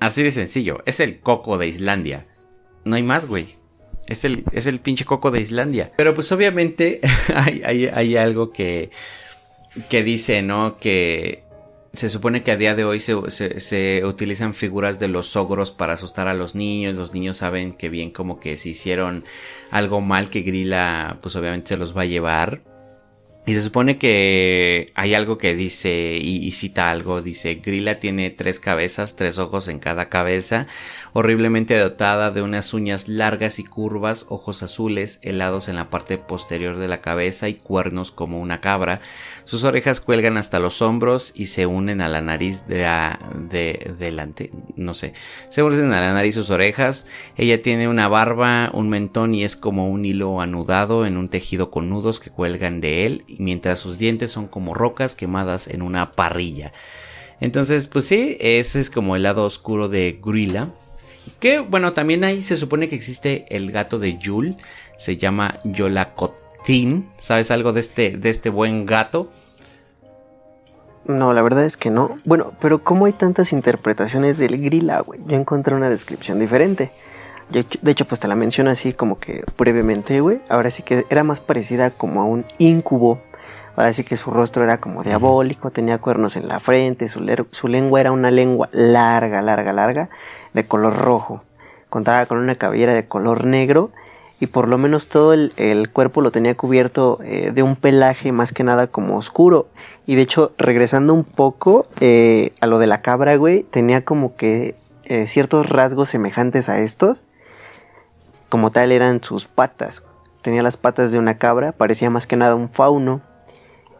Así de sencillo. Es el coco de Islandia. No hay más, güey. Es el, es el pinche coco de Islandia. Pero pues obviamente hay, hay, algo que, que dice, ¿no? Que se supone que a día de hoy se, se, utilizan figuras de los ogros para asustar a los niños. Los niños saben que bien como que si hicieron algo mal que Grilla pues obviamente se los va a llevar. Y se supone que hay algo que dice, y, cita algo, dice, Grilla tiene tres cabezas, tres ojos en cada cabeza, horriblemente dotada de unas uñas largas y curvas, ojos azules, helados en la parte posterior de la cabeza y cuernos como una cabra. Sus orejas cuelgan hasta los hombros y se unen a la nariz de, de delante, no sé, se unen a la nariz sus orejas. Ella tiene una barba, un mentón y es como un hilo anudado en un tejido con nudos que cuelgan de él mientras sus dientes son como rocas quemadas en una parrilla. Entonces, pues sí, ese es como el lado oscuro de Grilla. Que bueno, también ahí se supone que existe el gato de Yul, se llama ¿Sabes algo de este, de este buen gato? No, la verdad es que no. Bueno, pero ¿cómo hay tantas interpretaciones del Grilla, güey? Yo encontré una descripción diferente. De hecho, pues te la menciono así como que brevemente, güey. Ahora sí que era más parecida como a un incubo. Ahora sí que su rostro era como diabólico, tenía cuernos en la frente, su, su lengua era una lengua larga, larga, larga, de color rojo. Contaba con una cabellera de color negro y por lo menos todo el, cuerpo lo tenía cubierto eh, de un pelaje más que nada como oscuro. Y de hecho, regresando un poco eh, a lo de la cabra, güey, tenía como que eh, ciertos rasgos semejantes a estos como tal eran sus patas. Tenía las patas de una cabra, parecía más que nada un fauno.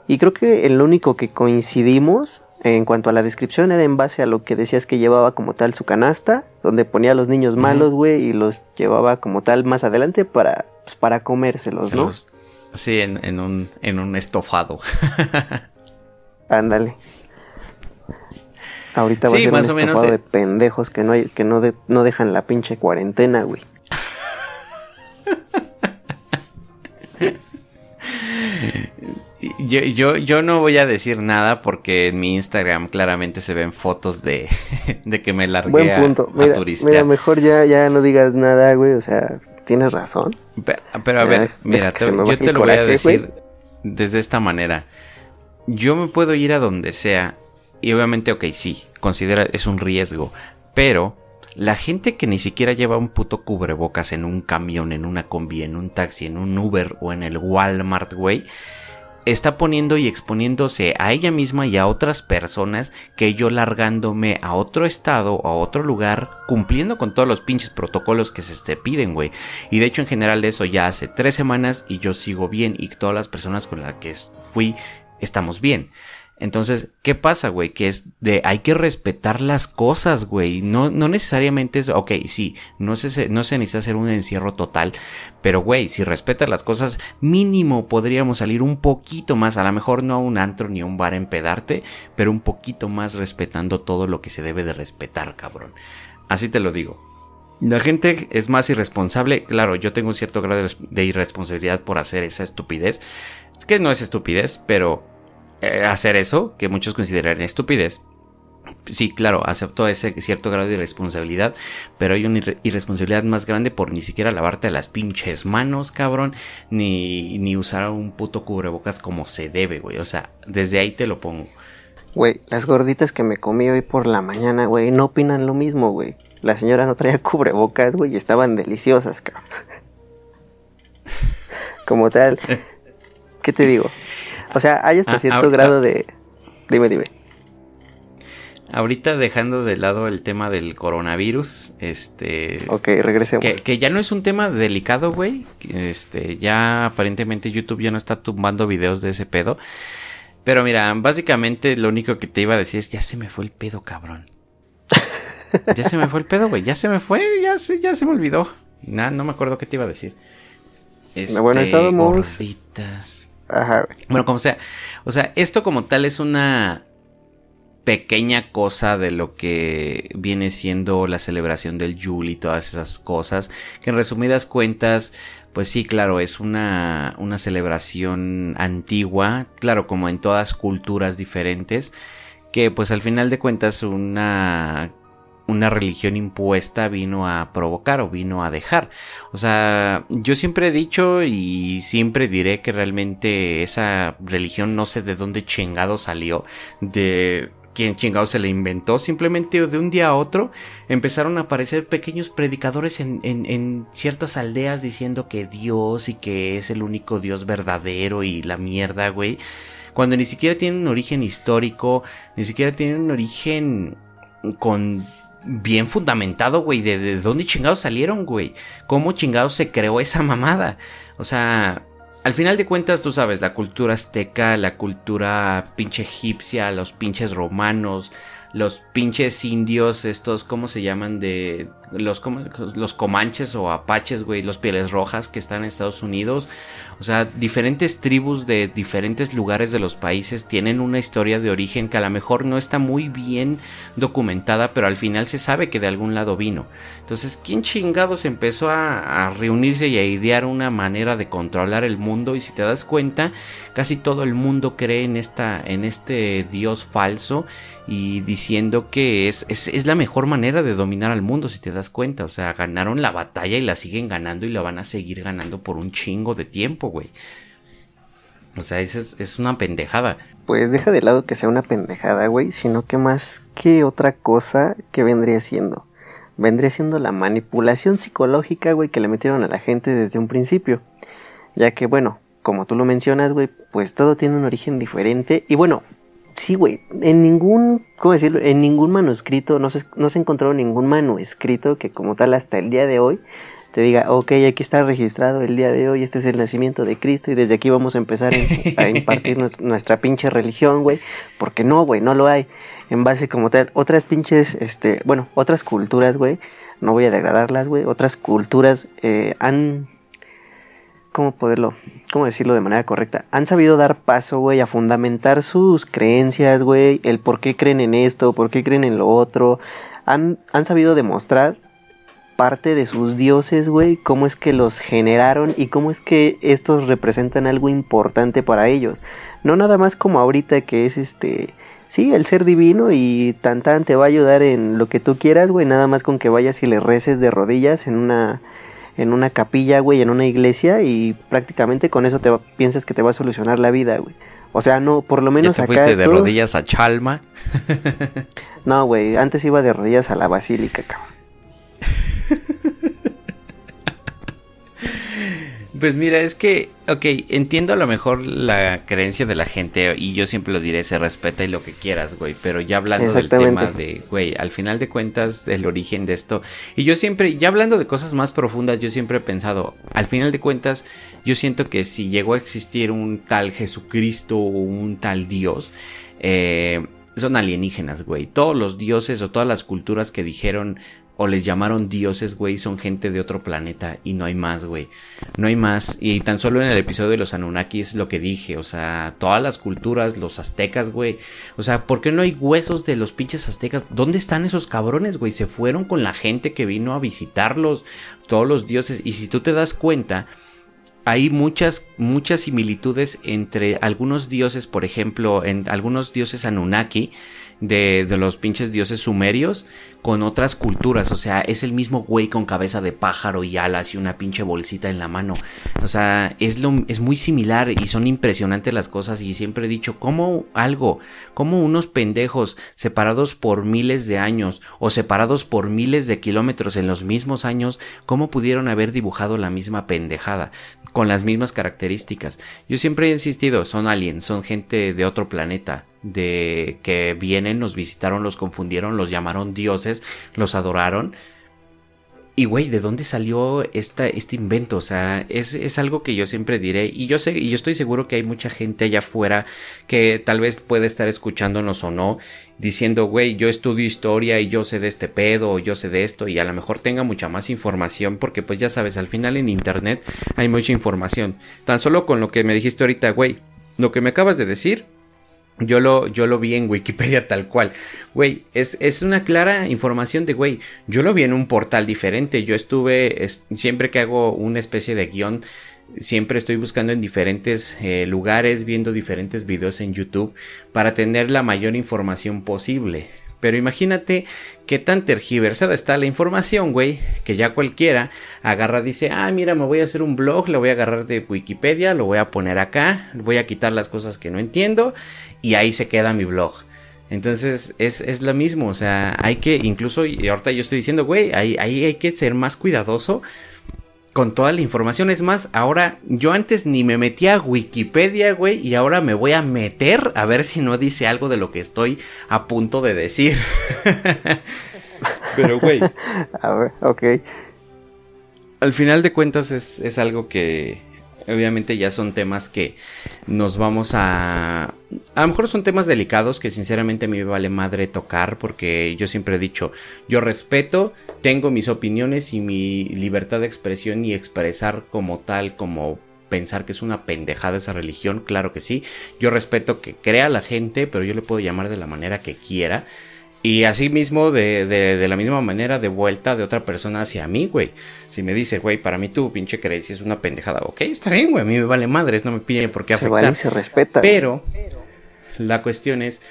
Y creo que el único que coincidimos En cuanto a la descripción, era en base a lo que decías que llevaba como tal su canasta, donde ponía a los niños malos, güey, y los llevaba como tal más adelante para, pues, para comérselos, ¿no? Sí, en, un, en un estofado. Ándale. Ahorita va a ser un estofado de pendejos que no hay, que no, no dejan la pinche cuarentena, güey. Yo, yo, yo, no voy a decir nada porque en mi Instagram claramente se ven fotos de, de que me largué Buen punto. A, mira, mira, mejor ya, ya no digas nada, güey. O sea, tienes razón. Pero, a ver, mira, yo te lo voy a decir desde esta manera. Yo me puedo ir a donde sea y obviamente, ok, sí, considera es un riesgo, pero la gente que ni siquiera lleva un puto cubrebocas en un camión, en una combi, en un taxi, en un Uber o en el Walmart, güey, está poniendo y exponiéndose a ella misma y a otras personas que yo largándome a otro estado, a otro lugar, cumpliendo con todos los pinches protocolos que se te piden, güey. Y de hecho en general de eso ya hace tres semanas y yo sigo bien y todas las personas con las que fui estamos bien. Entonces, ¿qué pasa, güey? Que es de hay que respetar las cosas, güey. No, no necesariamente es, ok, sí, no se, no necesita hacer un encierro total, pero, güey, si respetas las cosas, mínimo podríamos salir un poquito más, a lo mejor no a un antro ni a un bar en pedarte, pero un poquito más respetando todo lo que se debe de respetar, cabrón. Así te lo digo. La gente es más irresponsable. Claro, yo tengo un cierto grado de irresponsabilidad por hacer esa estupidez. Que no es estupidez, pero hacer eso, que muchos consideran estupidez. Sí, claro, acepto ese cierto grado de irresponsabilidad, pero hay una irresponsabilidad más grande por ni siquiera lavarte las pinches manos, cabrón, ni, ni usar un puto cubrebocas como se debe, güey. O sea, desde ahí te lo pongo. Güey, las gorditas que me comí hoy por la mañana, güey, no opinan lo mismo, güey. La señora no traía cubrebocas, güey, y estaban deliciosas, cabrón. Como tal, ¿qué te digo? O sea, hay hasta ah, cierto grado de... Dime, dime. Ahorita dejando de lado el tema del coronavirus, este... Ok, regresemos. Que, ya no es un tema delicado, güey. Este, ya aparentemente YouTube ya no está tumbando videos de ese pedo. Pero mira, básicamente lo único que te iba a decir es, ya se me fue el pedo, cabrón. ya se me fue el pedo, güey. Ya se me fue, ya se, ya se me olvidó. Nah, no me acuerdo qué te iba a decir. Este, bueno, estábamos... Gorditas. Bueno, como sea. O sea, esto como tal es una pequeña cosa de lo que viene siendo la celebración del Yule y todas esas cosas. Que en resumidas cuentas, pues sí, claro, es una, una celebración antigua. Claro, como en todas culturas diferentes. Que pues al final de cuentas una una religión impuesta vino a provocar o vino a dejar. O sea, yo siempre he dicho y siempre diré que realmente esa religión no sé de dónde chingado salió, de quién chingado se la inventó, simplemente de un día a otro empezaron a aparecer pequeños predicadores en, en, en, ciertas aldeas diciendo que Dios y que es el único Dios verdadero y la mierda, güey. Cuando ni siquiera tienen un origen histórico, ni siquiera tienen un origen con bien fundamentado, güey, de, dónde chingados salieron, güey. ¿Cómo chingados se creó esa mamada? O sea, al final de cuentas, tú sabes, la cultura azteca, la cultura pinche egipcia, los pinches romanos, los pinches indios, estos, ¿cómo se llaman? De los, los comanches o apaches, güey, los pieles rojas que están en Estados Unidos. O sea, diferentes tribus de diferentes lugares de los países tienen una historia de origen que a lo mejor no está muy bien documentada, pero al final se sabe que de algún lado vino. Entonces, ¿quién chingados empezó a, a reunirse y a idear una manera de controlar el mundo? Y si te das cuenta, casi todo el mundo cree en, esta, en este dios falso y diciendo que es, es, es la mejor manera de dominar al mundo, si te das cuenta. O sea, ganaron la batalla y la siguen ganando y la van a seguir ganando por un chingo de tiempo, güey. O sea, es, es una pendejada. Pues deja de lado que sea una pendejada, güey, sino que más que otra cosa que vendría siendo. Vendría siendo la manipulación psicológica, güey, que le metieron a la gente desde un principio. Ya que, bueno, como tú lo mencionas, güey, pues todo tiene un origen diferente. Y bueno, sí, güey, en ningún, ¿cómo decirlo? En ningún manuscrito, no se, no se encontró ningún manuscrito que como tal hasta el día de hoy te diga, ok, aquí está registrado el día de hoy, este es el nacimiento de Cristo y desde aquí vamos a empezar a impartir nuestra pinche religión, güey, porque no, güey, no lo hay. En base como tal, otras pinches, este, bueno, otras culturas, güey, no voy a degradarlas, güey, otras culturas eh, han ¿cómo poderlo, cómo decirlo de manera correcta? Han sabido dar paso, güey, a fundamentar sus creencias, güey, el por qué creen en esto, por qué creen en lo otro. Han, han sabido demostrar parte de sus dioses, güey, cómo es que los generaron y cómo es que estos representan algo importante para ellos. No nada más como ahorita que es este, sí, el ser divino y tan tan te va a ayudar en lo que tú quieras, güey, nada más con que vayas y le reces de rodillas en una en una capilla, güey, en una iglesia y prácticamente con eso te piensas que te va a solucionar la vida, güey. O sea, no, por lo menos ¿Ya te fuiste de rodillas a Chalma? no, güey, antes iba de rodillas a la basílica, cabrón. Pues mira, es que, ok, entiendo a lo mejor la creencia de la gente y yo siempre lo diré, se respeta y lo que quieras, güey, pero ya hablando del tema de, güey, al final de cuentas, el origen de esto, y yo siempre, ya hablando de cosas más profundas, yo siempre he pensado, al final de cuentas, yo siento que si llegó a existir un tal Jesucristo o un tal Dios, eh, son alienígenas, güey. Todos los dioses o todas las culturas que dijeron o les llamaron dioses, güey, son gente de otro planeta y no hay más, güey. No hay más. Y tan solo en el episodio de los Anunnaki es lo que dije, o sea, todas las culturas, los aztecas, güey. O sea, ¿por qué no hay huesos de los pinches aztecas? ¿Dónde están esos cabrones, güey? Se fueron con la gente que vino a visitarlos, todos los dioses. Y si tú te das cuenta, hay muchas, muchas similitudes entre algunos dioses, por ejemplo, en algunos dioses Anunnaki de, los pinches dioses sumerios con otras culturas. O sea, es el mismo güey con cabeza de pájaro y alas y una pinche bolsita en la mano. O sea, es, lo, es muy similar y son impresionantes las cosas. Y siempre he dicho, como algo, como unos pendejos separados por miles de años o separados por miles de kilómetros en los mismos años, cómo pudieron haber dibujado la misma pendejada con las mismas características. Yo siempre he insistido, son aliens, son gente de otro planeta, de que vienen, nos visitaron, los confundieron, los llamaron dioses, los adoraron. Y güey, ¿de dónde salió esta, este invento? O sea, es, es, algo que yo siempre diré. Y yo sé, y yo estoy seguro que hay mucha gente allá afuera que tal vez puede estar escuchándonos o no diciendo, güey, yo estudio historia y yo sé de este pedo o yo sé de esto y a lo mejor tenga mucha más información porque pues ya sabes, al final en internet hay mucha información. Tan solo con lo que me dijiste ahorita, güey, lo que me acabas de decir, yo lo, yo lo vi en Wikipedia tal cual. Güey, es, es, una clara información de, güey, yo lo vi en un portal diferente. Yo estuve, siempre que hago una especie de guion, Siempre estoy buscando en diferentes eh, lugares, viendo diferentes videos en YouTube para tener la mayor información posible. Pero imagínate qué tan tergiversada está la información, güey, que ya cualquiera agarra, dice, ah, mira, me voy a hacer un blog, lo voy a agarrar de Wikipedia, lo voy a poner acá, voy a quitar las cosas que no entiendo y ahí se queda mi blog. Entonces es, es lo mismo, o sea, hay que, incluso, y ahorita yo estoy diciendo, güey, ahí, ahí hay que ser más cuidadoso con toda la información. Es más, ahora yo antes ni me metía a Wikipedia, güey, y ahora me voy a meter a ver si no dice algo de lo que estoy a punto de decir. Pero, güey. a ver, ok. Al final de cuentas es, es algo que Obviamente ya son temas que nos vamos a... A lo mejor son temas delicados que sinceramente a mí me vale madre tocar porque yo siempre he dicho, yo respeto, tengo mis opiniones y mi libertad de expresión y expresar como tal, como pensar que es una pendejada esa religión, claro que sí. Yo respeto que crea la gente, pero yo le puedo llamar de la manera que quiera. Y así mismo, de, de, la misma manera, de vuelta de otra persona hacia mí, güey. Si me dice, güey, para mí tu pinche creencia es una pendejada, ok, está bien, güey, a mí me vale madres, no me pide por qué afectar. Se vale se respeta. Pero la cuestión es,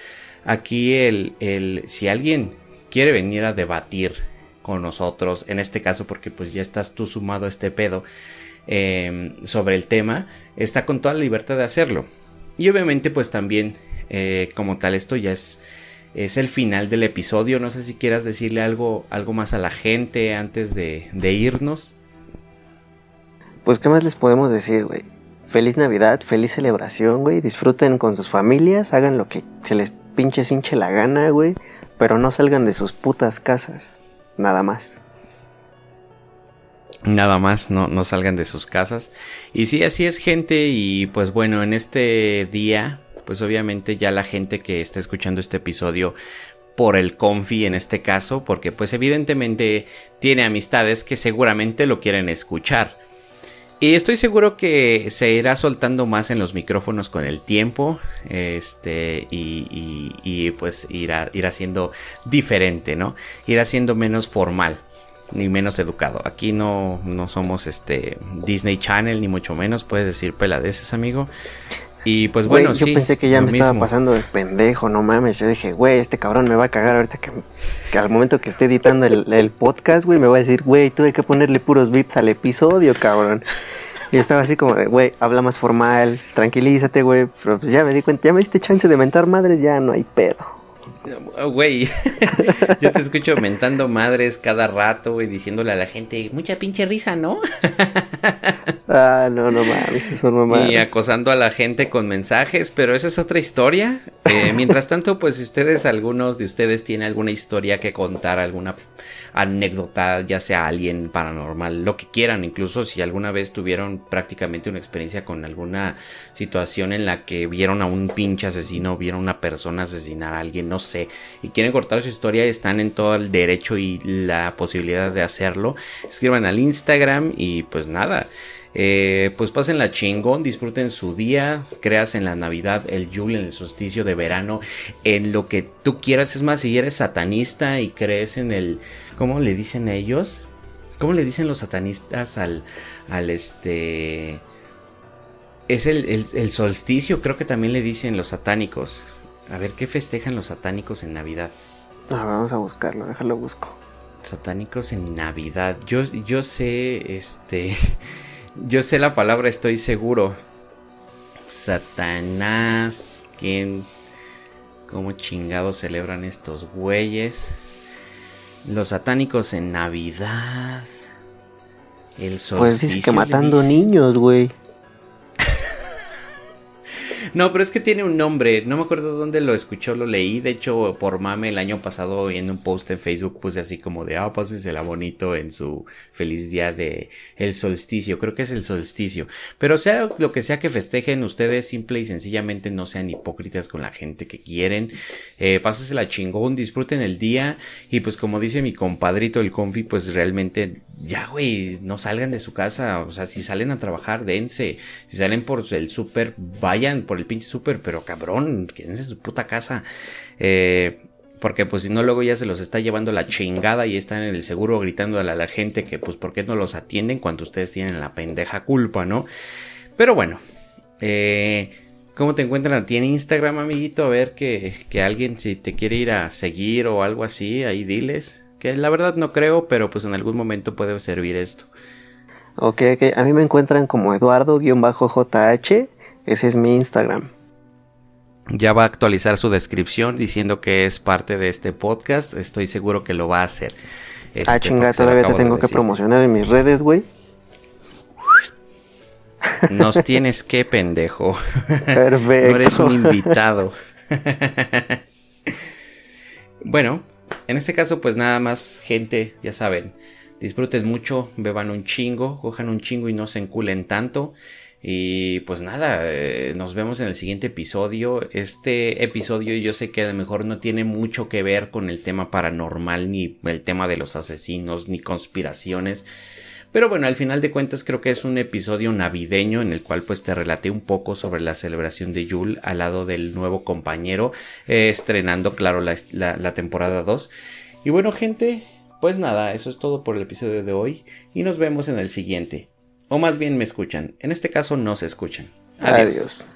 aquí el, el, si alguien quiere venir a debatir con nosotros, en este caso porque pues ya estás tú sumado a este pedo em, sobre el tema, está con toda la libertad de hacerlo. Y obviamente pues también, eh, como tal, esto ya es es el final del episodio. No sé si quieras decirle algo, algo más a la gente antes de, irnos. Pues, ¿qué más les podemos decir, güey? Feliz Navidad, feliz celebración, güey. Disfruten con sus familias, hagan lo que se les pinche hinche la gana, güey. Pero no salgan de sus putas casas. Nada más. Nada más, no, no salgan de sus casas. Y sí, así es gente. Y pues bueno, en este día, pues obviamente ya la gente que está escuchando este episodio por el confi en este caso, porque pues evidentemente tiene amistades que seguramente lo quieren escuchar. Y estoy seguro que se irá soltando más en los micrófonos con el tiempo. Este. Y, y, pues irá, irá siendo diferente, ¿no? Irá siendo menos formal. Ni menos educado. Aquí no, no somos este Disney Channel, ni mucho menos. Puedes decir peladeces, amigo. Y pues bueno, yo pensé que ya me estaba pasando de pendejo, no mames. Yo dije, güey, este cabrón me va a cagar ahorita que, que al momento que esté editando el, el podcast, güey, me va a decir, güey, tuve que ponerle puros vips al episodio, cabrón. Y estaba así como de, güey, habla más formal, tranquilízate, güey. Pero pues ya me di cuenta, ya me diste chance de mentar madres, ya no hay pedo. Güey, yo te escucho mentando madres cada rato, güey, diciéndole a la gente, mucha pinche risa, ¿no? ah, no, no mames, eso no mames. Y acosando a la gente con mensajes, pero esa es otra historia. Eh, mientras tanto, pues si ustedes, algunos de ustedes tienen alguna historia que contar, alguna anécdota, ya sea alguien paranormal, lo que quieran, incluso si alguna vez tuvieron prácticamente una experiencia con alguna situación en la que vieron a un pinche asesino, vieron a una persona asesinar a alguien, no sé, y quieren cortar su historia, están en todo el derecho y la posibilidad de hacerlo. Escriban al Instagram y pues nada. Eh, pues pasen la chingón, disfruten su día, creas en la Navidad, el Yule, en el solsticio de verano, en lo que tú quieras. Es más, si eres satanista y crees en el, ¿cómo le dicen ellos? ¿Cómo le dicen los satanistas al, al este... Es el solsticio, creo que también le dicen los satánicos. A ver, ¿qué festejan los satánicos en Navidad? Ah, vamos a buscarlo, déjalo busco. Satánicos en Navidad. Yo, yo sé, este. Yo sé la palabra, estoy seguro. Satanás. ¿Quién? ¿Cómo chingados celebran estos güeyes? Los satánicos en Navidad. El sol. Pues dice que matando niños, güey. No, pero es que tiene un nombre. No me acuerdo dónde lo escuchó, lo leí. De hecho, por mame el año pasado en un post en Facebook puse así como de, ah, pásensela bonito en su feliz día de el solsticio. Creo que es el solsticio. Pero sea lo que sea que festejen, ustedes simple y sencillamente no sean hipócritas con la gente que quieren. Eh, pásensela chingón, disfruten el día. Y pues como dice mi compadrito el confi, pues realmente ya, güey, no salgan de su casa. O sea, si salen a trabajar, dense. Si salen por el súper, vayan por el pinche súper, pero cabrón, quédense en su puta casa. Eh, porque pues si no luego ya se los está llevando la chingada y están en el seguro gritando a la, gente que pues por qué no los atienden cuando ustedes tienen la pendeja culpa, ¿no? Pero bueno, eh, ¿cómo te encuentran a ti en Instagram, amiguito? A ver que, que alguien si te quiere ir a seguir o algo así, ahí diles. Que la verdad no creo, pero pues en algún momento puede servir esto. Ok, ok. A mí me encuentran como Eduardo-JH ese es mi Instagram. Ya va a actualizar su descripción diciendo que es parte de este podcast. Estoy seguro que lo va a hacer. Este, ah, chingada, todavía te tengo que promocionar en mis redes, güey. Nos tienes que, pendejo. Perfecto. no eres un invitado. bueno, en este caso, pues nada más, gente, ya saben. Disfruten mucho, beban un chingo, cojan un chingo y no se enculen tanto. Y pues nada, eh, nos vemos en el siguiente episodio. Este episodio yo sé que a lo mejor no tiene mucho que ver con el tema paranormal, ni el tema de los asesinos, ni conspiraciones. Pero bueno, al final de cuentas creo que es un episodio navideño en el cual pues te relaté un poco sobre la celebración de Yule al lado del nuevo compañero, eh, estrenando claro la, la temporada 2. Y bueno gente, pues nada, eso es todo por el episodio de hoy y nos vemos en el siguiente. O más bien me escuchan. En este caso no se escuchan. Adiós.